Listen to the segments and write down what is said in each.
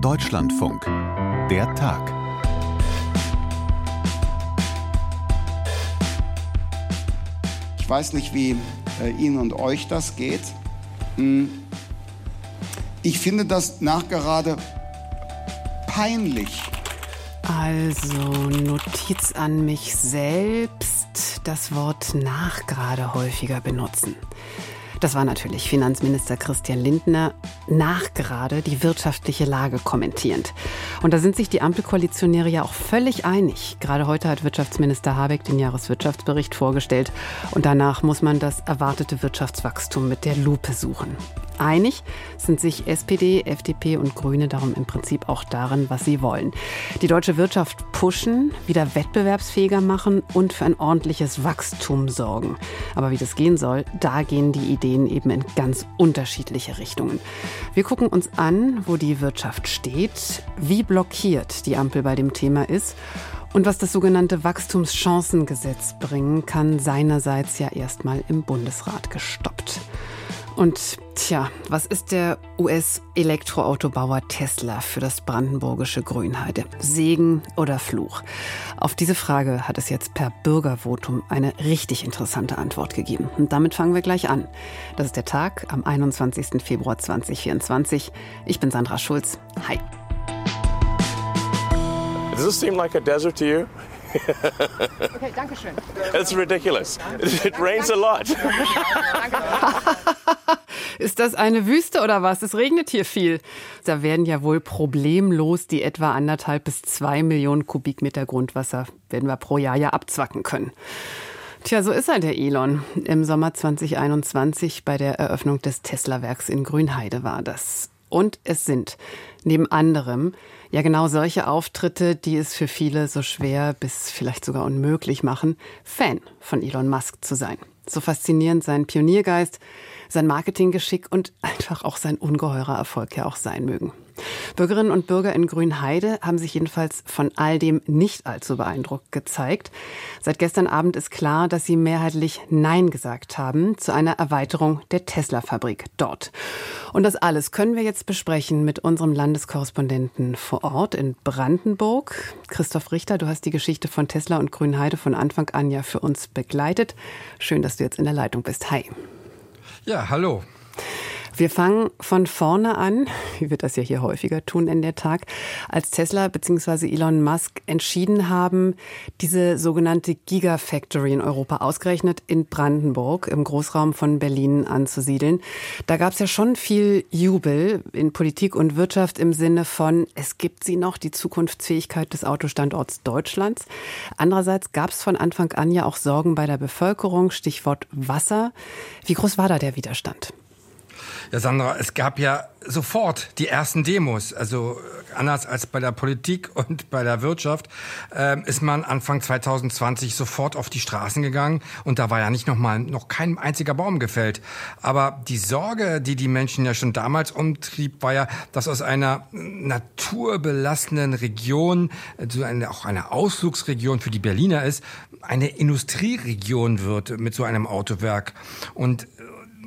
Deutschlandfunk. Der Tag. Ich weiß nicht, wie äh, Ihnen und euch das geht. Hm. Ich finde das nachgerade peinlich. Also Notiz an mich selbst, das Wort nachgerade häufiger benutzen. Das war natürlich Finanzminister Christian Lindner nachgerade die wirtschaftliche Lage kommentierend. Und da sind sich die Ampelkoalitionäre ja auch völlig einig. Gerade heute hat Wirtschaftsminister Habeck den Jahreswirtschaftsbericht vorgestellt. Und danach muss man das erwartete Wirtschaftswachstum mit der Lupe suchen. Einig sind sich SPD, FDP und Grüne darum im Prinzip auch darin, was sie wollen. Die deutsche Wirtschaft pushen, wieder wettbewerbsfähiger machen und für ein ordentliches Wachstum sorgen. Aber wie das gehen soll, da gehen die Ideen eben in ganz unterschiedliche Richtungen. Wir gucken uns an, wo die Wirtschaft steht, wie blockiert die Ampel bei dem Thema ist und was das sogenannte Wachstumschancengesetz bringen kann, seinerseits ja erstmal im Bundesrat gestoppt. Und tja, was ist der US-Elektroautobauer Tesla für das brandenburgische Grünheide? Segen oder Fluch? Auf diese Frage hat es jetzt per Bürgervotum eine richtig interessante Antwort gegeben. Und damit fangen wir gleich an. Das ist der Tag am 21. Februar 2024. Ich bin Sandra Schulz. Hi. Does this seem like a desert to you? okay, danke schön. It's ridiculous. It rains a lot. Ist das eine Wüste oder was? Es regnet hier viel. Da werden ja wohl problemlos die etwa anderthalb bis zwei Millionen Kubikmeter Grundwasser werden wir pro Jahr ja abzwacken können. Tja, so ist er, der Elon. Im Sommer 2021 bei der Eröffnung des Tesla-Werks in Grünheide war das. Und es sind neben anderem ja genau solche Auftritte, die es für viele so schwer bis vielleicht sogar unmöglich machen, Fan von Elon Musk zu sein. So faszinierend sein Pioniergeist, sein Marketinggeschick und einfach auch sein ungeheurer Erfolg ja auch sein mögen. Bürgerinnen und Bürger in Grünheide haben sich jedenfalls von all dem nicht allzu beeindruckt gezeigt. Seit gestern Abend ist klar, dass sie mehrheitlich Nein gesagt haben zu einer Erweiterung der Tesla-Fabrik dort. Und das alles können wir jetzt besprechen mit unserem Landeskorrespondenten vor Ort in Brandenburg. Christoph Richter, du hast die Geschichte von Tesla und Grünheide von Anfang an ja für uns begleitet. Schön, dass du jetzt in der Leitung bist. Hi. Ja, hallo. Wir fangen von vorne an, wie wir das ja hier häufiger tun in der Tag, als Tesla bzw. Elon Musk entschieden haben, diese sogenannte Gigafactory in Europa ausgerechnet in Brandenburg im Großraum von Berlin anzusiedeln. Da gab es ja schon viel Jubel in Politik und Wirtschaft im Sinne von, es gibt sie noch, die Zukunftsfähigkeit des Autostandorts Deutschlands. Andererseits gab es von Anfang an ja auch Sorgen bei der Bevölkerung, Stichwort Wasser. Wie groß war da der Widerstand? Ja, Sandra, es gab ja sofort die ersten Demos. Also anders als bei der Politik und bei der Wirtschaft äh, ist man Anfang 2020 sofort auf die Straßen gegangen und da war ja nicht noch mal noch kein einziger Baum gefällt. Aber die Sorge, die die Menschen ja schon damals umtrieb, war ja, dass aus einer naturbelassenen Region, so eine, auch eine Ausflugsregion für die Berliner ist, eine Industrieregion wird mit so einem Autowerk. Und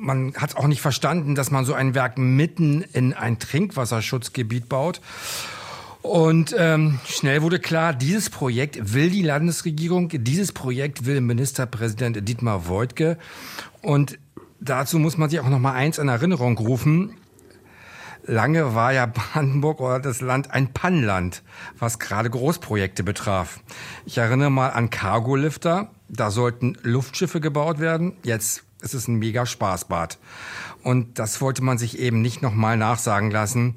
man hat auch nicht verstanden, dass man so ein Werk mitten in ein Trinkwasserschutzgebiet baut. Und ähm, schnell wurde klar, dieses Projekt will die Landesregierung, dieses Projekt will Ministerpräsident Dietmar Woidke. Und dazu muss man sich auch noch mal eins in Erinnerung rufen. Lange war ja Brandenburg oder das Land ein Pannland, was gerade Großprojekte betraf. Ich erinnere mal an Cargolifter. Da sollten Luftschiffe gebaut werden. Jetzt es ist ein mega Spaßbad. Und das wollte man sich eben nicht nochmal nachsagen lassen.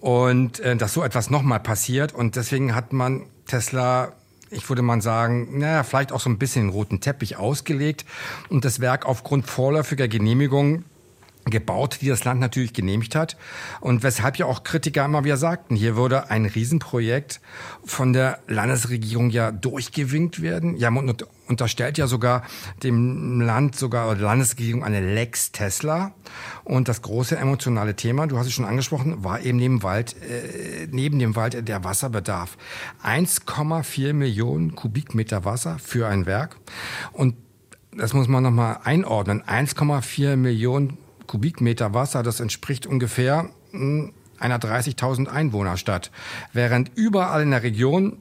Und äh, dass so etwas nochmal passiert. Und deswegen hat man Tesla, ich würde mal sagen, naja, vielleicht auch so ein bisschen roten Teppich ausgelegt und das Werk aufgrund vorläufiger Genehmigung gebaut, die das Land natürlich genehmigt hat. Und weshalb ja auch Kritiker immer wieder sagten, hier würde ein Riesenprojekt von der Landesregierung ja durchgewinkt werden. Ja, man unterstellt ja sogar dem Land, sogar oder der Landesregierung eine Lex Tesla. Und das große emotionale Thema, du hast es schon angesprochen, war eben neben, Wald, äh, neben dem Wald der Wasserbedarf. 1,4 Millionen Kubikmeter Wasser für ein Werk. Und das muss man nochmal einordnen. 1,4 Millionen Kubikmeter Wasser, das entspricht ungefähr, hm, einer 30.000 Einwohnerstadt, während überall in der Region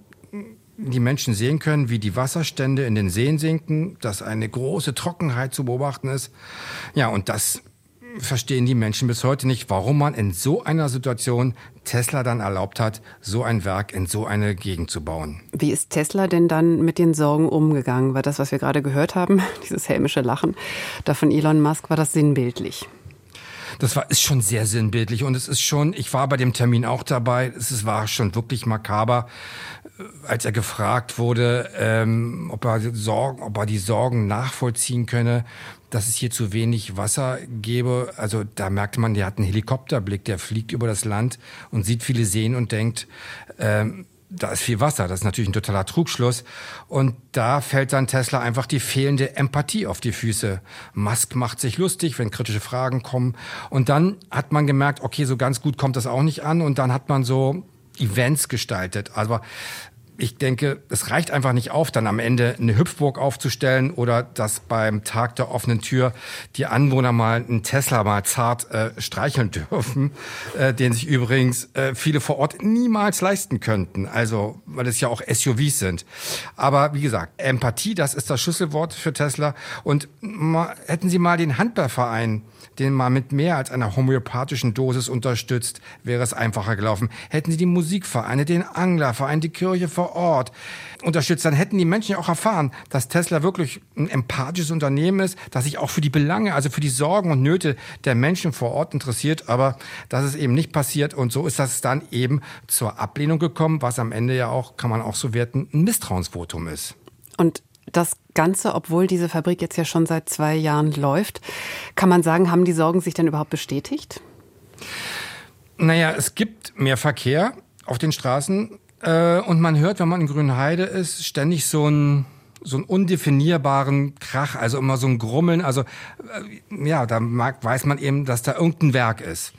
die Menschen sehen können, wie die Wasserstände in den Seen sinken, dass eine große Trockenheit zu beobachten ist. Ja, und das verstehen die Menschen bis heute nicht, warum man in so einer Situation Tesla dann erlaubt hat, so ein Werk in so eine Gegend zu bauen. Wie ist Tesla denn dann mit den Sorgen umgegangen? War das, was wir gerade gehört haben, dieses hämische Lachen da von Elon Musk, war das sinnbildlich? Das war, ist schon sehr sinnbildlich. Und es ist schon, ich war bei dem Termin auch dabei, es war schon wirklich makaber, äh, als er gefragt wurde, ähm, ob, er Sorgen, ob er die Sorgen nachvollziehen könne, dass es hier zu wenig Wasser gäbe. Also da merkte man, der hat einen Helikopterblick, der fliegt über das Land und sieht viele Seen und denkt, ähm, da ist viel Wasser. Das ist natürlich ein totaler Trugschluss. Und da fällt dann Tesla einfach die fehlende Empathie auf die Füße. Musk macht sich lustig, wenn kritische Fragen kommen. Und dann hat man gemerkt, okay, so ganz gut kommt das auch nicht an. Und dann hat man so Events gestaltet. Also ich denke, es reicht einfach nicht auf, dann am Ende eine Hüpfburg aufzustellen oder dass beim Tag der offenen Tür die Anwohner mal einen Tesla mal zart äh, streicheln dürfen, äh, den sich übrigens äh, viele vor Ort niemals leisten könnten. Also, weil es ja auch SUVs sind. Aber wie gesagt, Empathie, das ist das Schlüsselwort für Tesla. Und mal, hätten Sie mal den Handballverein den man mit mehr als einer homöopathischen Dosis unterstützt, wäre es einfacher gelaufen. Hätten sie die Musikvereine, den Anglerverein, die Kirche vor Ort unterstützt, dann hätten die Menschen ja auch erfahren, dass Tesla wirklich ein empathisches Unternehmen ist, das sich auch für die Belange, also für die Sorgen und Nöte der Menschen vor Ort interessiert. Aber das ist eben nicht passiert und so ist das dann eben zur Ablehnung gekommen, was am Ende ja auch, kann man auch so werten, ein Misstrauensvotum ist. Und das Ganze, obwohl diese Fabrik jetzt ja schon seit zwei Jahren läuft, kann man sagen, haben die Sorgen sich denn überhaupt bestätigt? Naja, es gibt mehr Verkehr auf den Straßen äh, und man hört, wenn man in Grünheide ist, ständig so ein so einen undefinierbaren Krach, also immer so ein Grummeln. Also äh, ja, da mag, weiß man eben, dass da irgendein Werk ist.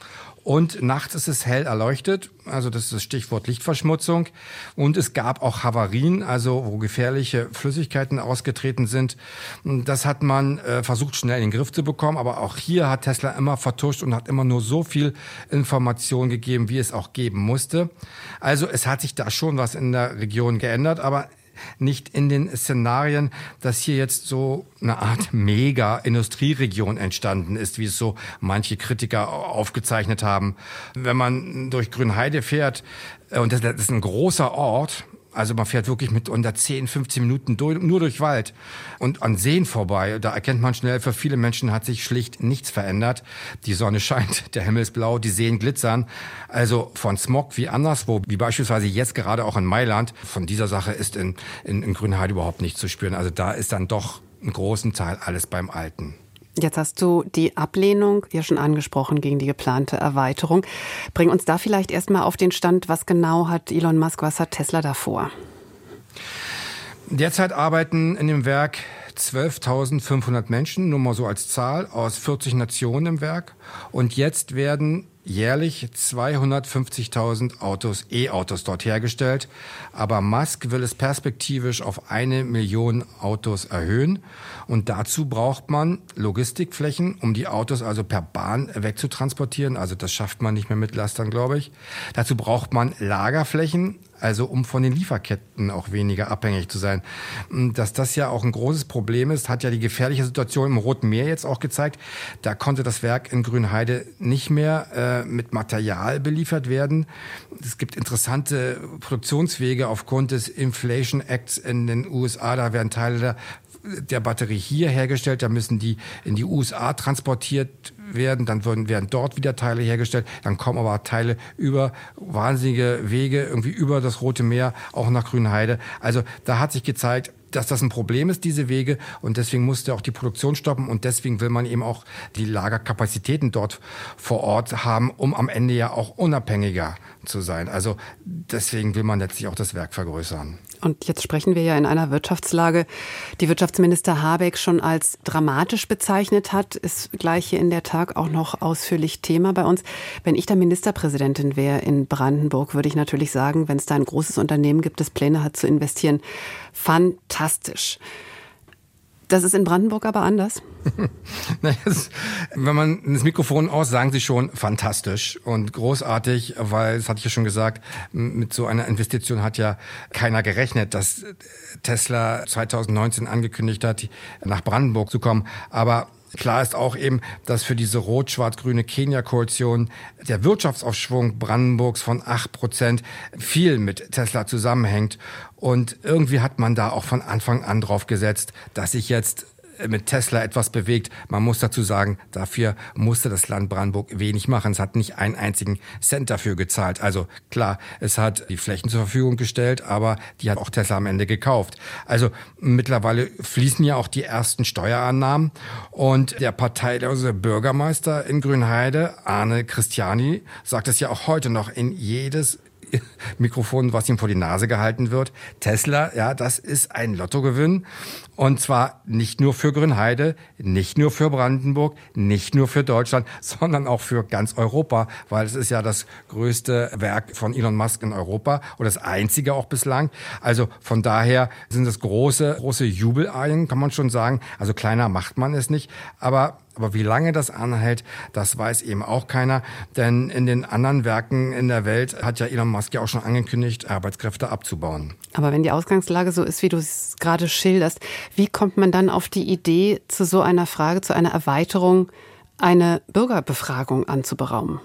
Und nachts ist es hell erleuchtet, also das ist das Stichwort Lichtverschmutzung. Und es gab auch Havarien, also wo gefährliche Flüssigkeiten ausgetreten sind. Das hat man äh, versucht schnell in den Griff zu bekommen, aber auch hier hat Tesla immer vertuscht und hat immer nur so viel Information gegeben, wie es auch geben musste. Also es hat sich da schon was in der Region geändert, aber nicht in den Szenarien, dass hier jetzt so eine Art Mega-Industrieregion entstanden ist, wie es so manche Kritiker aufgezeichnet haben. Wenn man durch Grünheide fährt, äh, und das ist ein großer Ort, also man fährt wirklich mit unter 10, 15 Minuten durch, nur durch Wald und an Seen vorbei. Da erkennt man schnell, für viele Menschen hat sich schlicht nichts verändert. Die Sonne scheint, der Himmel ist blau, die Seen glitzern. Also von Smog wie anderswo, wie beispielsweise jetzt gerade auch in Mailand, von dieser Sache ist in, in, in Grünheide überhaupt nichts zu spüren. Also da ist dann doch einen großen Teil alles beim Alten. Jetzt hast du die Ablehnung ja schon angesprochen gegen die geplante Erweiterung. Bring uns da vielleicht erstmal auf den Stand, was genau hat Elon Musk, was hat Tesla davor? Derzeit arbeiten in dem Werk 12.500 Menschen, nur mal so als Zahl, aus 40 Nationen im Werk. Und jetzt werden jährlich 250.000 Autos, E-Autos dort hergestellt. Aber Musk will es perspektivisch auf eine Million Autos erhöhen. Und dazu braucht man Logistikflächen, um die Autos also per Bahn wegzutransportieren. Also das schafft man nicht mehr mit Lastern, glaube ich. Dazu braucht man Lagerflächen, also um von den Lieferketten auch weniger abhängig zu sein. Dass das ja auch ein großes Problem ist, hat ja die gefährliche Situation im Roten Meer jetzt auch gezeigt. Da konnte das Werk in Grünheide nicht mehr äh, mit Material beliefert werden. Es gibt interessante Produktionswege aufgrund des Inflation Acts in den USA. Da werden Teile der der Batterie hier hergestellt, da müssen die in die USA transportiert werden, dann werden, werden dort wieder Teile hergestellt, dann kommen aber Teile über wahnsinnige Wege irgendwie über das Rote Meer auch nach Grünheide. Also da hat sich gezeigt, dass das ein Problem ist, diese Wege. Und deswegen musste auch die Produktion stoppen. Und deswegen will man eben auch die Lagerkapazitäten dort vor Ort haben, um am Ende ja auch unabhängiger zu sein. Also deswegen will man letztlich auch das Werk vergrößern. Und jetzt sprechen wir ja in einer Wirtschaftslage, die Wirtschaftsminister Habeck schon als dramatisch bezeichnet hat, ist gleich hier in der Tag auch noch ausführlich Thema bei uns. Wenn ich da Ministerpräsidentin wäre in Brandenburg, würde ich natürlich sagen, wenn es da ein großes Unternehmen gibt, das Pläne hat zu investieren, fantastisch. Das ist in Brandenburg aber anders. wenn man das Mikrofon aus, sagen Sie schon fantastisch und großartig, weil, das hatte ich ja schon gesagt, mit so einer Investition hat ja keiner gerechnet, dass Tesla 2019 angekündigt hat, nach Brandenburg zu kommen. Aber Klar ist auch eben, dass für diese rot-schwarz-grüne Kenia-Koalition der Wirtschaftsaufschwung Brandenburgs von acht Prozent viel mit Tesla zusammenhängt. Und irgendwie hat man da auch von Anfang an drauf gesetzt, dass sich jetzt mit Tesla etwas bewegt. Man muss dazu sagen, dafür musste das Land Brandenburg wenig machen. Es hat nicht einen einzigen Cent dafür gezahlt. Also klar, es hat die Flächen zur Verfügung gestellt, aber die hat auch Tesla am Ende gekauft. Also mittlerweile fließen ja auch die ersten Steuerannahmen und der parteilose Bürgermeister in Grünheide, Arne Christiani, sagt es ja auch heute noch in jedes Mikrofon, was ihm vor die Nase gehalten wird. Tesla, ja, das ist ein Lottogewinn. Und zwar nicht nur für Grünheide, nicht nur für Brandenburg, nicht nur für Deutschland, sondern auch für ganz Europa, weil es ist ja das größte Werk von Elon Musk in Europa und das einzige auch bislang. Also von daher sind es große, große Jubelalien, kann man schon sagen. Also kleiner macht man es nicht. Aber aber wie lange das anhält, das weiß eben auch keiner. Denn in den anderen Werken in der Welt hat ja Elon Musk ja auch schon angekündigt, Arbeitskräfte abzubauen. Aber wenn die Ausgangslage so ist, wie du es gerade schilderst, wie kommt man dann auf die Idee, zu so einer Frage, zu einer Erweiterung, eine Bürgerbefragung anzuberaumen?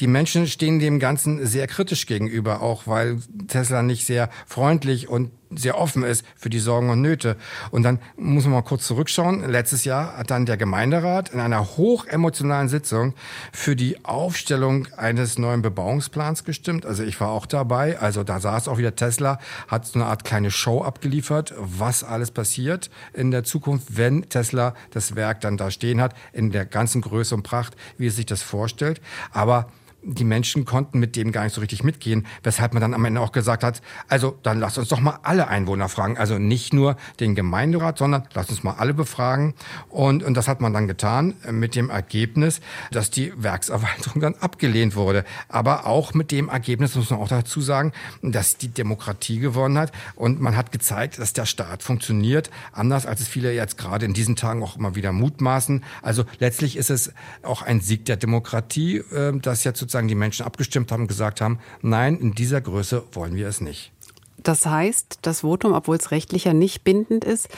Die Menschen stehen dem Ganzen sehr kritisch gegenüber, auch weil Tesla nicht sehr freundlich und sehr offen ist für die Sorgen und Nöte. Und dann muss man mal kurz zurückschauen. Letztes Jahr hat dann der Gemeinderat in einer hochemotionalen Sitzung für die Aufstellung eines neuen Bebauungsplans gestimmt. Also ich war auch dabei. Also da saß auch wieder Tesla, hat so eine Art kleine Show abgeliefert, was alles passiert in der Zukunft, wenn Tesla das Werk dann da stehen hat, in der ganzen Größe und Pracht, wie es sich das vorstellt. Aber die Menschen konnten mit dem gar nicht so richtig mitgehen, weshalb man dann am Ende auch gesagt hat, also dann lasst uns doch mal alle Einwohner fragen, also nicht nur den Gemeinderat, sondern lasst uns mal alle befragen. Und, und das hat man dann getan mit dem Ergebnis, dass die Werkserweiterung dann abgelehnt wurde. Aber auch mit dem Ergebnis muss man auch dazu sagen, dass die Demokratie gewonnen hat und man hat gezeigt, dass der Staat funktioniert, anders als es viele jetzt gerade in diesen Tagen auch immer wieder mutmaßen. Also letztlich ist es auch ein Sieg der Demokratie, äh, dass jetzt sozusagen die Menschen abgestimmt haben gesagt haben, nein, in dieser Größe wollen wir es nicht. Das heißt, das Votum, obwohl es rechtlicher nicht bindend ist,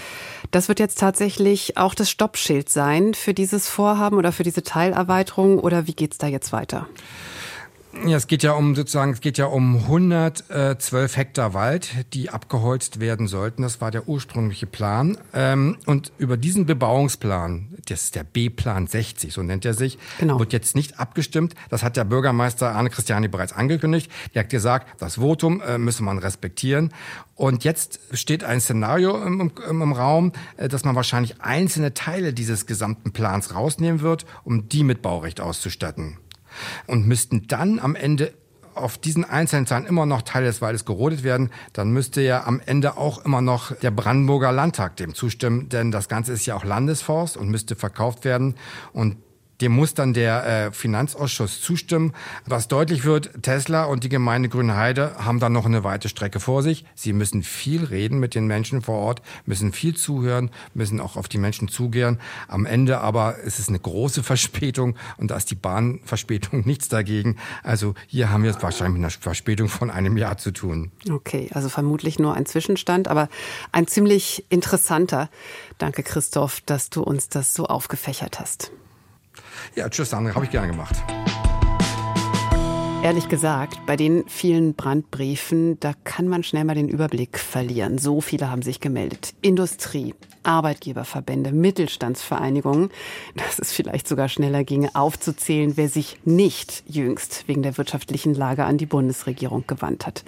das wird jetzt tatsächlich auch das Stoppschild sein für dieses Vorhaben oder für diese Teilerweiterung oder wie geht es da jetzt weiter? Ja, es geht ja um sozusagen, es geht ja um 112 Hektar Wald, die abgeholzt werden sollten. Das war der ursprüngliche Plan. Ähm, und über diesen Bebauungsplan, das ist der B-Plan 60, so nennt er sich, genau. wird jetzt nicht abgestimmt. Das hat der Bürgermeister Arne Christiani bereits angekündigt. Er hat gesagt, das Votum äh, müsse man respektieren. Und jetzt steht ein Szenario im, im, im Raum, äh, dass man wahrscheinlich einzelne Teile dieses gesamten Plans rausnehmen wird, um die mit Baurecht auszustatten und müssten dann am Ende auf diesen einzelnen Zahlen immer noch Teile des Waldes gerodet werden, dann müsste ja am Ende auch immer noch der Brandenburger Landtag dem zustimmen, denn das Ganze ist ja auch Landesforst und müsste verkauft werden. Und dem muss dann der äh, Finanzausschuss zustimmen. Was deutlich wird, Tesla und die Gemeinde Grünheide haben dann noch eine weite Strecke vor sich. Sie müssen viel reden mit den Menschen vor Ort, müssen viel zuhören, müssen auch auf die Menschen zugehen. Am Ende aber ist es eine große Verspätung und da ist die Bahnverspätung nichts dagegen. Also hier haben wir es wahrscheinlich mit einer Verspätung von einem Jahr zu tun. Okay, also vermutlich nur ein Zwischenstand, aber ein ziemlich interessanter. Danke, Christoph, dass du uns das so aufgefächert hast. Ja, tschüss, Sandra, habe ich gerne gemacht. Ehrlich gesagt, bei den vielen Brandbriefen, da kann man schnell mal den Überblick verlieren. So viele haben sich gemeldet. Industrie, Arbeitgeberverbände, Mittelstandsvereinigungen, dass es vielleicht sogar schneller ginge, aufzuzählen, wer sich nicht jüngst wegen der wirtschaftlichen Lage an die Bundesregierung gewandt hat.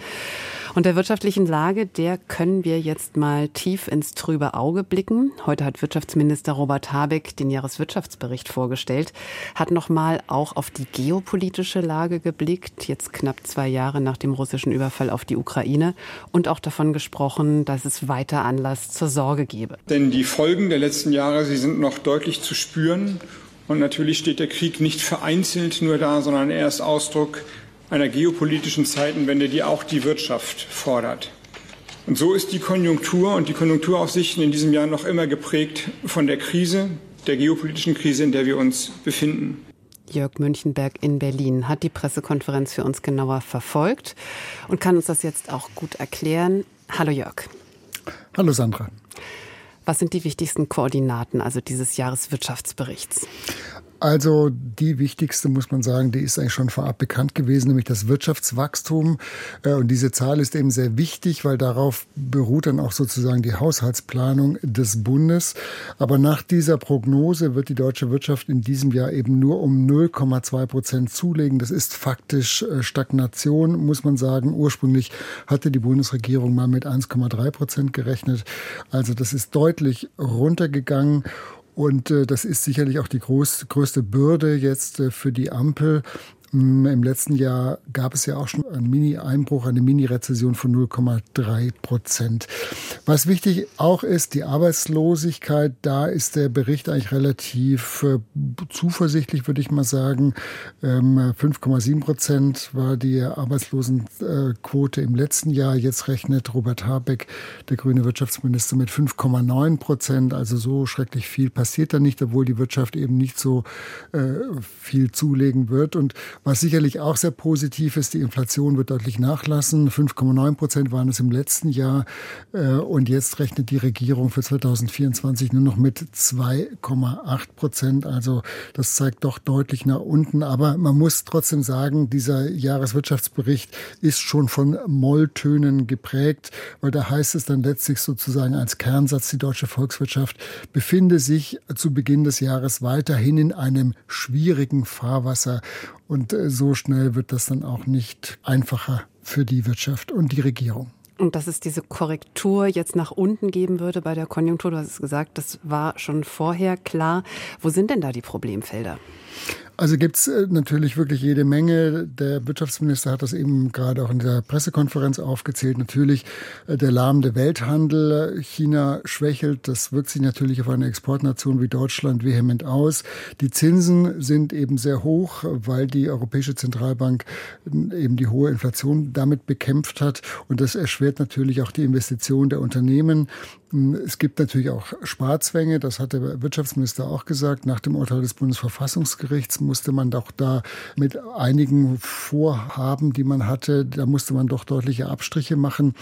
Und der wirtschaftlichen Lage, der können wir jetzt mal tief ins trübe Auge blicken. Heute hat Wirtschaftsminister Robert Habeck den Jahreswirtschaftsbericht vorgestellt, hat nochmal auch auf die geopolitische Lage geblickt, jetzt knapp zwei Jahre nach dem russischen Überfall auf die Ukraine und auch davon gesprochen, dass es weiter Anlass zur Sorge gebe. Denn die Folgen der letzten Jahre, sie sind noch deutlich zu spüren. Und natürlich steht der Krieg nicht vereinzelt nur da, sondern er ist Ausdruck einer geopolitischen Zeitenwende, die auch die Wirtschaft fordert. Und so ist die Konjunktur und die Konjunkturaussichten in diesem Jahr noch immer geprägt von der Krise, der geopolitischen Krise, in der wir uns befinden. Jörg Münchenberg in Berlin hat die Pressekonferenz für uns genauer verfolgt und kann uns das jetzt auch gut erklären. Hallo Jörg. Hallo Sandra. Was sind die wichtigsten Koordinaten also dieses Jahreswirtschaftsberichts? Also die wichtigste, muss man sagen, die ist eigentlich schon vorab bekannt gewesen, nämlich das Wirtschaftswachstum. Äh, und diese Zahl ist eben sehr wichtig, weil darauf beruht dann auch sozusagen die Haushaltsplanung des Bundes. Aber nach dieser Prognose wird die deutsche Wirtschaft in diesem Jahr eben nur um 0,2 Prozent zulegen. Das ist faktisch äh, Stagnation, muss man sagen. Ursprünglich hatte die Bundesregierung mal mit 1,3 Prozent gerechnet. Also das ist deutlich runtergegangen. Und äh, das ist sicherlich auch die groß, größte Bürde jetzt äh, für die Ampel. Mm, Im letzten Jahr gab es ja auch schon einen Mini-Einbruch, eine Mini-Rezession von 0,3 Prozent. Was wichtig auch ist, die Arbeitslosigkeit, da ist der Bericht eigentlich relativ äh, zuversichtlich, würde ich mal sagen. 5,7 ähm, Prozent war die Arbeitslosenquote im letzten Jahr. Jetzt rechnet Robert Habeck, der grüne Wirtschaftsminister, mit 5,9 Prozent. Also so schrecklich viel passiert da nicht, obwohl die Wirtschaft eben nicht so äh, viel zulegen wird. Und was sicherlich auch sehr positiv ist, die Inflation wird deutlich nachlassen. 5,9 Prozent waren es im letzten Jahr. Äh, und jetzt rechnet die Regierung für 2024 nur noch mit 2,8 Prozent. Also das zeigt doch deutlich nach unten. Aber man muss trotzdem sagen, dieser Jahreswirtschaftsbericht ist schon von Molltönen geprägt, weil da heißt es dann letztlich sozusagen als Kernsatz, die deutsche Volkswirtschaft befinde sich zu Beginn des Jahres weiterhin in einem schwierigen Fahrwasser. Und äh, so schnell wird das dann auch nicht einfacher für die Wirtschaft und die Regierung. Und dass es diese Korrektur jetzt nach unten geben würde bei der Konjunktur, du hast es gesagt, das war schon vorher klar. Wo sind denn da die Problemfelder? Also gibt es äh, natürlich wirklich jede Menge. Der Wirtschaftsminister hat das eben gerade auch in der Pressekonferenz aufgezählt. Natürlich äh, der lahmende Welthandel. China schwächelt. Das wirkt sich natürlich auf eine Exportnation wie Deutschland vehement aus. Die Zinsen sind eben sehr hoch, weil die Europäische Zentralbank äh, eben die hohe Inflation damit bekämpft hat. Und das erschwert natürlich auch die Investition der Unternehmen. Hm, es gibt natürlich auch Sparzwänge, das hat der Wirtschaftsminister auch gesagt. Nach dem Urteil des Bundesverfassungsgerichts musste man doch da mit einigen Vorhaben, die man hatte, da musste man doch deutliche Abstriche machen.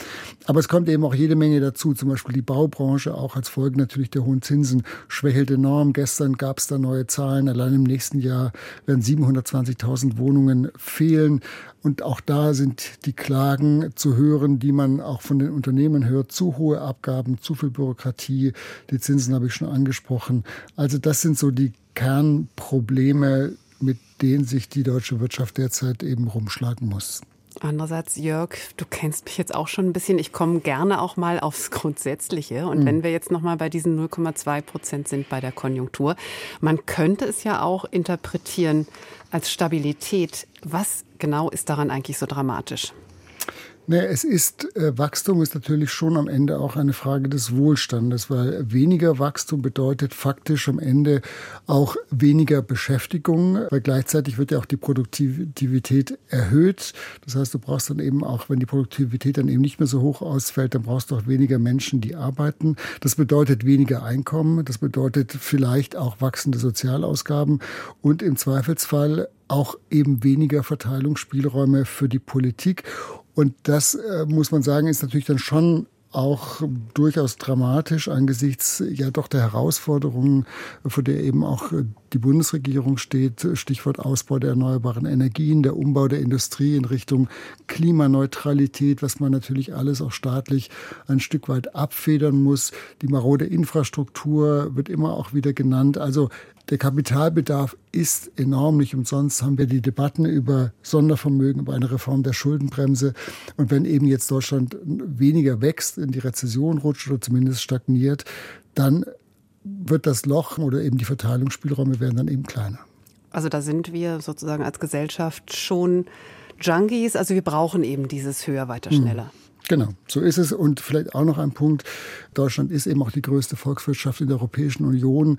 Aber es kommt eben auch jede Menge dazu. Zum Beispiel die Baubranche, auch als Folge natürlich der hohen Zinsen, schwächelt enorm. Gestern gab es da neue Zahlen. Allein im nächsten Jahr werden 720.000 Wohnungen fehlen. Und auch da sind die Klagen zu hören, die man auch von den Unternehmen hört. Zu hohe Abgaben, zu viel Bürokratie. Die Zinsen habe ich schon angesprochen. Also das sind so die Kernprobleme, mit denen sich die deutsche Wirtschaft derzeit eben rumschlagen muss. Andererseits, Jörg, du kennst mich jetzt auch schon ein bisschen. Ich komme gerne auch mal aufs Grundsätzliche. Und mhm. wenn wir jetzt noch mal bei diesen 0,2 Prozent sind bei der Konjunktur, man könnte es ja auch interpretieren als Stabilität. Was genau ist daran eigentlich so dramatisch? Nee, es ist, äh, Wachstum ist natürlich schon am Ende auch eine Frage des Wohlstandes, weil weniger Wachstum bedeutet faktisch am Ende auch weniger Beschäftigung, weil gleichzeitig wird ja auch die Produktivität erhöht. Das heißt, du brauchst dann eben auch, wenn die Produktivität dann eben nicht mehr so hoch ausfällt, dann brauchst du auch weniger Menschen, die arbeiten. Das bedeutet weniger Einkommen, das bedeutet vielleicht auch wachsende Sozialausgaben und im Zweifelsfall auch eben weniger Verteilungsspielräume für die Politik. Und das äh, muss man sagen, ist natürlich dann schon auch durchaus dramatisch angesichts ja doch der Herausforderungen, vor der eben auch äh, die Bundesregierung steht. Stichwort Ausbau der erneuerbaren Energien, der Umbau der Industrie in Richtung Klimaneutralität, was man natürlich alles auch staatlich ein Stück weit abfedern muss. Die marode Infrastruktur wird immer auch wieder genannt. Also der Kapitalbedarf ist enorm. Nicht umsonst haben wir die Debatten über Sondervermögen, über eine Reform der Schuldenbremse. Und wenn eben jetzt Deutschland weniger wächst, in die Rezession rutscht oder zumindest stagniert, dann wird das Loch oder eben die Verteilungsspielräume werden dann eben kleiner. Also da sind wir sozusagen als Gesellschaft schon Junkies. Also wir brauchen eben dieses höher, weiter, hm. Genau, so ist es. Und vielleicht auch noch ein Punkt. Deutschland ist eben auch die größte Volkswirtschaft in der Europäischen Union.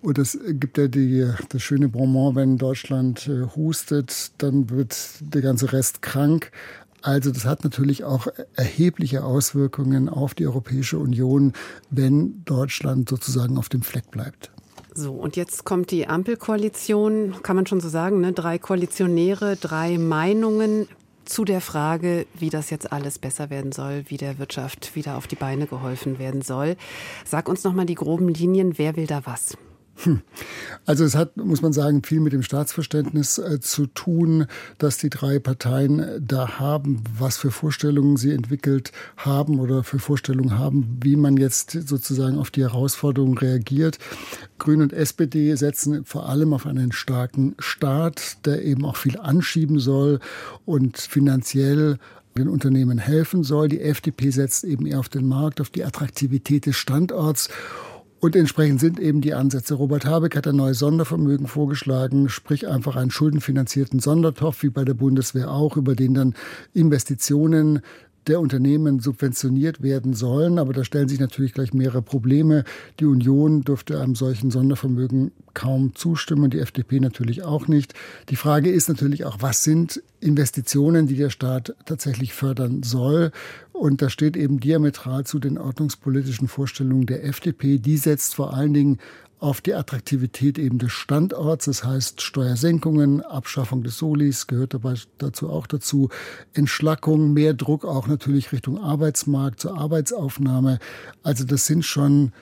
Und es gibt ja die, das schöne Bonbon, wenn Deutschland äh, hustet, dann wird der ganze Rest krank. Also das hat natürlich auch erhebliche Auswirkungen auf die Europäische Union, wenn Deutschland sozusagen auf dem Fleck bleibt. So, und jetzt kommt die Ampelkoalition, kann man schon so sagen, ne? drei Koalitionäre, drei Meinungen zu der Frage, wie das jetzt alles besser werden soll, wie der Wirtschaft wieder auf die Beine geholfen werden soll. Sag uns noch mal die groben Linien, wer will da was? Hm. Also es hat, muss man sagen, viel mit dem Staatsverständnis äh, zu tun, dass die drei Parteien äh, da haben, was für Vorstellungen sie entwickelt haben oder für Vorstellungen haben, wie man jetzt sozusagen auf die Herausforderungen reagiert. Grüne und SPD setzen vor allem auf einen starken Staat, der eben auch viel anschieben soll und finanziell den Unternehmen helfen soll. Die FDP setzt eben eher auf den Markt, auf die Attraktivität des Standorts. Und entsprechend sind eben die Ansätze. Robert Habeck hat ein neues Sondervermögen vorgeschlagen, sprich einfach einen schuldenfinanzierten Sondertopf, wie bei der Bundeswehr auch, über den dann Investitionen der Unternehmen subventioniert werden sollen. Aber da stellen sich natürlich gleich mehrere Probleme. Die Union dürfte einem solchen Sondervermögen kaum zustimmen, die FDP natürlich auch nicht. Die Frage ist natürlich auch, was sind Investitionen, die der Staat tatsächlich fördern soll? Und das steht eben diametral zu den ordnungspolitischen Vorstellungen der FDP. Die setzt vor allen Dingen auf die Attraktivität eben des Standorts. Das heißt Steuersenkungen, Abschaffung des Solis gehört dabei dazu auch dazu, Entschlackung, mehr Druck auch natürlich Richtung Arbeitsmarkt, zur Arbeitsaufnahme. Also das sind schon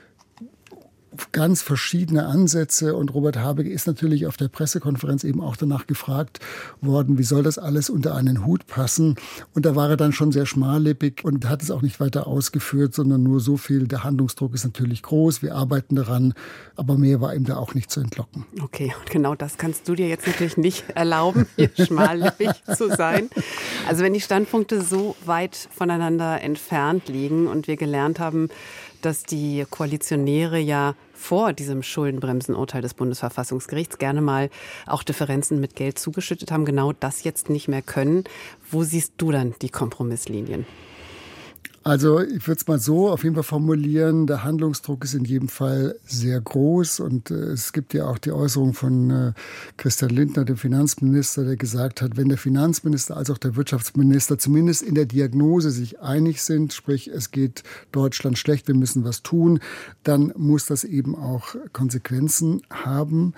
ganz verschiedene Ansätze und Robert Habeck ist natürlich auf der Pressekonferenz eben auch danach gefragt worden, wie soll das alles unter einen Hut passen und da war er dann schon sehr schmallippig und hat es auch nicht weiter ausgeführt, sondern nur so viel, der Handlungsdruck ist natürlich groß, wir arbeiten daran, aber mehr war ihm da auch nicht zu entlocken. Okay, und genau das kannst du dir jetzt natürlich nicht erlauben, hier schmallippig zu sein. Also wenn die Standpunkte so weit voneinander entfernt liegen und wir gelernt haben, dass die Koalitionäre ja vor diesem Schuldenbremsenurteil des Bundesverfassungsgerichts gerne mal auch Differenzen mit Geld zugeschüttet haben, genau das jetzt nicht mehr können. Wo siehst du dann die Kompromisslinien? Also ich würde es mal so auf jeden Fall formulieren, der Handlungsdruck ist in jedem Fall sehr groß und äh, es gibt ja auch die Äußerung von äh, Christian Lindner, dem Finanzminister, der gesagt hat, wenn der Finanzminister als auch der Wirtschaftsminister zumindest in der Diagnose sich einig sind, sprich es geht Deutschland schlecht, wir müssen was tun, dann muss das eben auch Konsequenzen haben.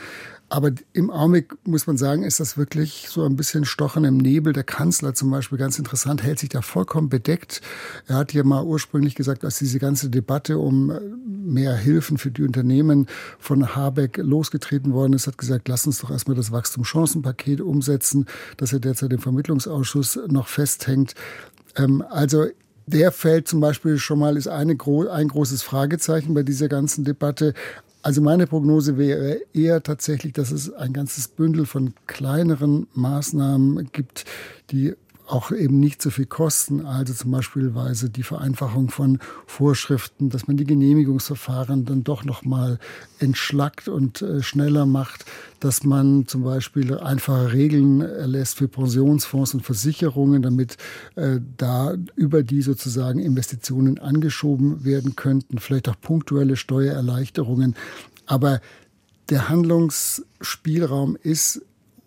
Aber im Augenblick muss man sagen, ist das wirklich so ein bisschen Stochen im Nebel. Der Kanzler zum Beispiel, ganz interessant, hält sich da vollkommen bedeckt. Er hat ja mal ursprünglich gesagt, dass diese ganze Debatte um mehr Hilfen für die Unternehmen von Habeck losgetreten worden ist, hat gesagt, lass uns doch erstmal das Wachstumschancenpaket umsetzen, das er derzeit im Vermittlungsausschuss noch festhängt. Ähm, also der fällt zum Beispiel schon mal, ist eine, ein großes Fragezeichen bei dieser ganzen Debatte. Also meine Prognose wäre eher tatsächlich, dass es ein ganzes Bündel von kleineren Maßnahmen gibt, die auch eben nicht so viel kosten. Also zum Beispiel die Vereinfachung von Vorschriften, dass man die Genehmigungsverfahren dann doch noch mal entschlackt und äh, schneller macht, dass man zum Beispiel einfache Regeln erlässt für Pensionsfonds und Versicherungen, damit äh, da über die sozusagen Investitionen angeschoben werden könnten, vielleicht auch punktuelle Steuererleichterungen. Aber der Handlungsspielraum ist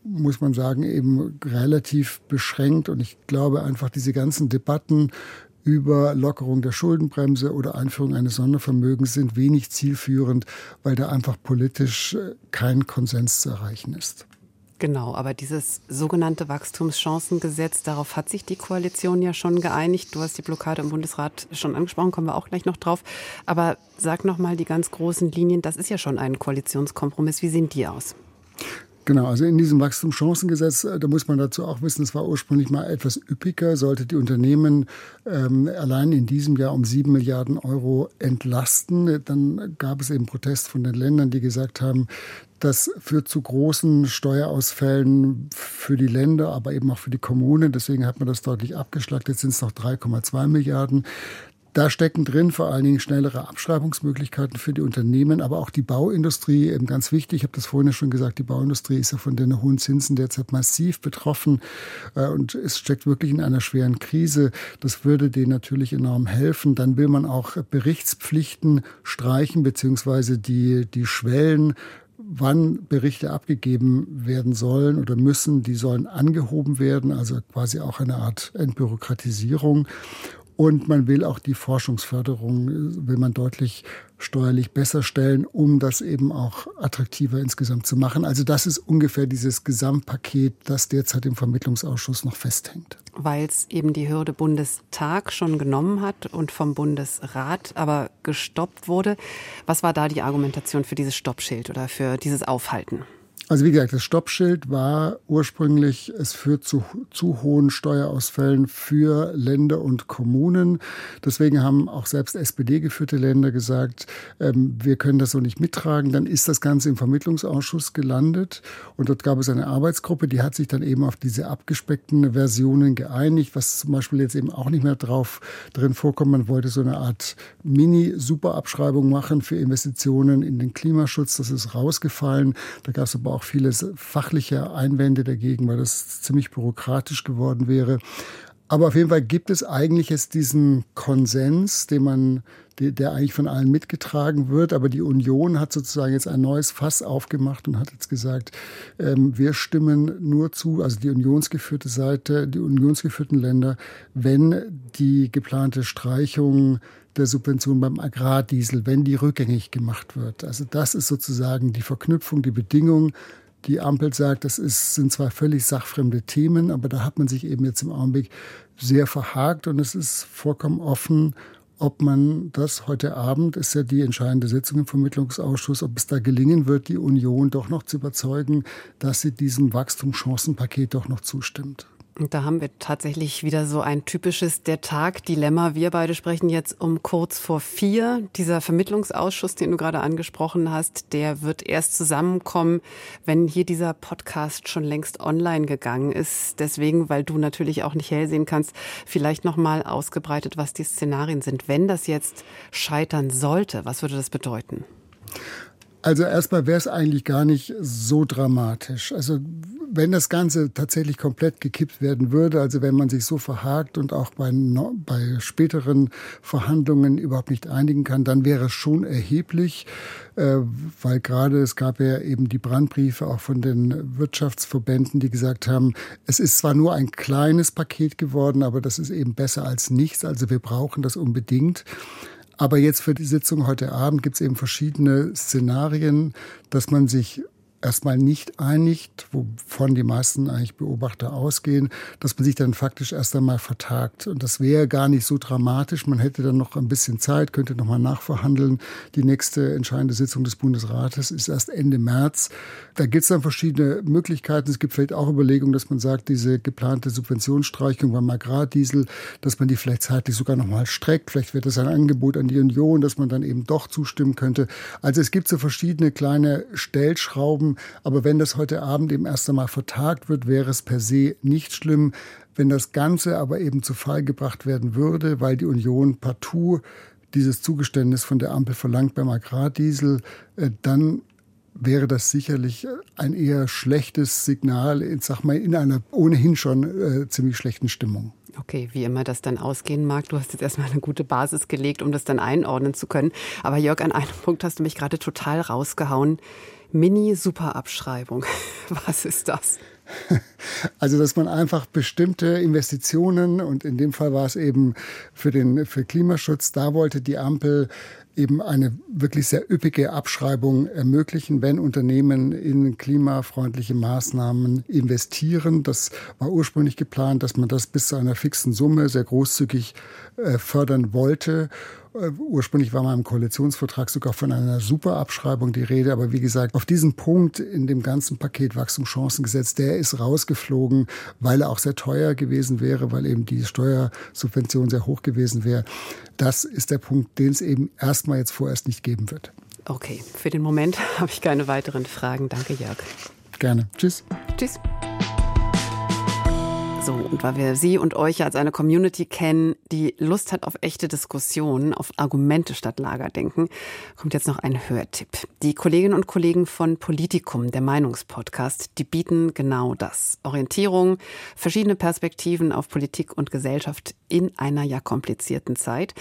muss man sagen, eben relativ beschränkt. Und ich glaube einfach, diese ganzen Debatten über Lockerung der Schuldenbremse oder Einführung eines Sondervermögens sind wenig zielführend, weil da einfach politisch äh, kein Konsens zu erreichen ist. Genau, aber dieses sogenannte Wachstumschancengesetz, darauf hat sich die Koalition ja schon geeinigt. Du hast die Blockade im Bundesrat schon angesprochen, kommen wir auch gleich noch drauf. Aber sag noch mal die ganz großen Linien, das ist ja schon ein Koalitionskompromiss. Wie sehen die aus? Genau, also in diesem Wachstumschancengesetz, äh, da muss man dazu auch wissen, es war ursprünglich mal etwas üppiger, sollte die Unternehmen ähm, allein in diesem Jahr um sieben Milliarden Euro entlasten. Dann gab es eben Protest von den Ländern, die gesagt haben, das führt zu großen Steuerausfällen für die Länder, aber eben auch für die Kommunen. Deswegen hat man das deutlich abgeschlagt. Jetzt sind es noch 3,2 Milliarden. Da stecken drin vor allen Dingen schnellere Abschreibungsmöglichkeiten für die Unternehmen, aber auch die Bauindustrie, eben ganz wichtig. Ich habe das vorhin schon gesagt, die Bauindustrie ist ja von den hohen Zinsen derzeit massiv betroffen äh, und es steckt wirklich in einer schweren Krise. Das würde denen natürlich enorm helfen. Dann will man auch Berichtspflichten streichen, beziehungsweise die, die Schwellen wann Berichte abgegeben werden sollen oder müssen, die sollen angehoben werden, also quasi auch eine Art Entbürokratisierung. Und man will auch die Forschungsförderung, äh, will man deutlich steuerlich besser stellen, um das eben auch attraktiver insgesamt zu machen. Also das ist ungefähr dieses Gesamtpaket, das derzeit im Vermittlungsausschuss noch festhängt. Weil es eben die Hürde Bundestag schon genommen hat und vom Bundesrat aber gestoppt wurde. Was war da die Argumentation für dieses Stoppschild oder für dieses Aufhalten? Also wie gesagt, das Stoppschild war ursprünglich, es führt zu zu hohen Steuerausfällen für Länder und Kommunen. Deswegen haben auch selbst SPD-geführte Länder gesagt, ähm, wir können das so nicht mittragen. Dann ist das Ganze im Vermittlungsausschuss gelandet und dort gab es eine Arbeitsgruppe, die hat sich dann eben auf diese abgespeckten Versionen geeinigt, was zum Beispiel jetzt eben auch nicht mehr drauf drin vorkommt. Man wollte so eine Art Mini-Superabschreibung machen für Investitionen in den Klimaschutz. Das ist rausgefallen. Da gab es aber auch viele fachliche Einwände dagegen, weil das ziemlich bürokratisch geworden wäre. Aber auf jeden Fall gibt es eigentlich jetzt diesen Konsens, den man, der eigentlich von allen mitgetragen wird. Aber die Union hat sozusagen jetzt ein neues Fass aufgemacht und hat jetzt gesagt, ähm, wir stimmen nur zu, also die unionsgeführte Seite, die unionsgeführten Länder, wenn die geplante Streichung der Subvention beim Agrardiesel, wenn die rückgängig gemacht wird. Also das ist sozusagen die Verknüpfung, die Bedingung. Die Ampel sagt, das ist, sind zwar völlig sachfremde Themen, aber da hat man sich eben jetzt im Augenblick sehr verhakt und es ist vollkommen offen, ob man das heute Abend, ist ja die entscheidende Sitzung im Vermittlungsausschuss, ob es da gelingen wird, die Union doch noch zu überzeugen, dass sie diesem Wachstumschancenpaket doch noch zustimmt. Und da haben wir tatsächlich wieder so ein typisches Der Tag-Dilemma. Wir beide sprechen jetzt um kurz vor vier. Dieser Vermittlungsausschuss, den du gerade angesprochen hast, der wird erst zusammenkommen, wenn hier dieser Podcast schon längst online gegangen ist. Deswegen, weil du natürlich auch nicht hell sehen kannst, vielleicht nochmal ausgebreitet, was die Szenarien sind. Wenn das jetzt scheitern sollte, was würde das bedeuten? Also erstmal wäre es eigentlich gar nicht so dramatisch. Also wenn das Ganze tatsächlich komplett gekippt werden würde, also wenn man sich so verhakt und auch bei, bei späteren Verhandlungen überhaupt nicht einigen kann, dann wäre es schon erheblich, äh, weil gerade es gab ja eben die Brandbriefe auch von den Wirtschaftsverbänden, die gesagt haben, es ist zwar nur ein kleines Paket geworden, aber das ist eben besser als nichts, also wir brauchen das unbedingt. Aber jetzt für die Sitzung heute Abend gibt es eben verschiedene Szenarien, dass man sich erstmal nicht einigt, wovon die meisten eigentlich Beobachter ausgehen, dass man sich dann faktisch erst einmal vertagt. Und das wäre gar nicht so dramatisch. Man hätte dann noch ein bisschen Zeit, könnte noch mal nachverhandeln. Die nächste entscheidende Sitzung des Bundesrates ist erst Ende März. Da gibt es dann verschiedene Möglichkeiten. Es gibt vielleicht auch Überlegungen, dass man sagt, diese geplante Subventionsstreichung beim Agrardiesel, dass man die vielleicht zeitlich sogar noch mal streckt. Vielleicht wird das ein Angebot an die Union, dass man dann eben doch zustimmen könnte. Also es gibt so verschiedene kleine Stellschrauben, aber wenn das heute Abend eben erst einmal vertagt wird, wäre es per se nicht schlimm. Wenn das Ganze aber eben zu Fall gebracht werden würde, weil die Union partout dieses Zugeständnis von der Ampel verlangt beim Agrardiesel, äh, dann wäre das sicherlich ein eher schlechtes Signal, sag mal, in einer ohnehin schon äh, ziemlich schlechten Stimmung. Okay, wie immer das dann ausgehen mag. Du hast jetzt erstmal eine gute Basis gelegt, um das dann einordnen zu können. Aber Jörg, an einem Punkt hast du mich gerade total rausgehauen. Mini-Superabschreibung. Was ist das? Also, dass man einfach bestimmte Investitionen und in dem Fall war es eben für den für Klimaschutz, da wollte die Ampel eben eine wirklich sehr üppige Abschreibung ermöglichen, wenn Unternehmen in klimafreundliche Maßnahmen investieren. Das war ursprünglich geplant, dass man das bis zu einer fixen Summe sehr großzügig äh, fördern wollte. Ursprünglich war mal im Koalitionsvertrag sogar von einer Superabschreibung die Rede, aber wie gesagt, auf diesen Punkt in dem ganzen Paket Wachstumschancengesetz, der ist rausgeflogen, weil er auch sehr teuer gewesen wäre, weil eben die Steuersubvention sehr hoch gewesen wäre. Das ist der Punkt, den es eben erstmal jetzt vorerst nicht geben wird. Okay, für den Moment habe ich keine weiteren Fragen. Danke, Jörg. Gerne. Tschüss. Tschüss. So, und weil wir Sie und euch als eine Community kennen, die Lust hat auf echte Diskussionen, auf Argumente statt Lagerdenken, kommt jetzt noch ein Hörtipp. Die Kolleginnen und Kollegen von Politikum, der Meinungspodcast, die bieten genau das. Orientierung, verschiedene Perspektiven auf Politik und Gesellschaft in einer ja komplizierten Zeit.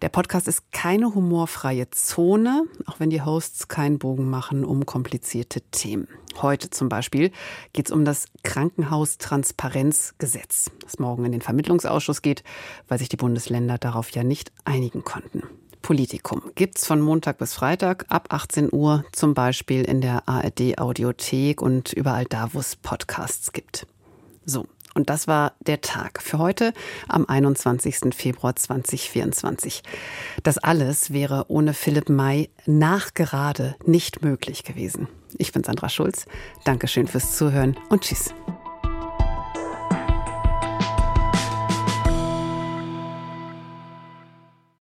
Der Podcast ist keine humorfreie Zone, auch wenn die Hosts keinen Bogen machen um komplizierte Themen. Heute zum Beispiel geht es um das Krankenhaustransparenzgesetz, das morgen in den Vermittlungsausschuss geht, weil sich die Bundesländer darauf ja nicht einigen konnten. Politikum gibt's von Montag bis Freitag ab 18 Uhr, zum Beispiel in der ARD Audiothek und überall da, wo es Podcasts gibt. So, und das war der Tag für heute am 21. Februar 2024. Das alles wäre ohne Philipp May nachgerade nicht möglich gewesen. Ich bin Sandra Schulz. Dankeschön fürs Zuhören und tschüss.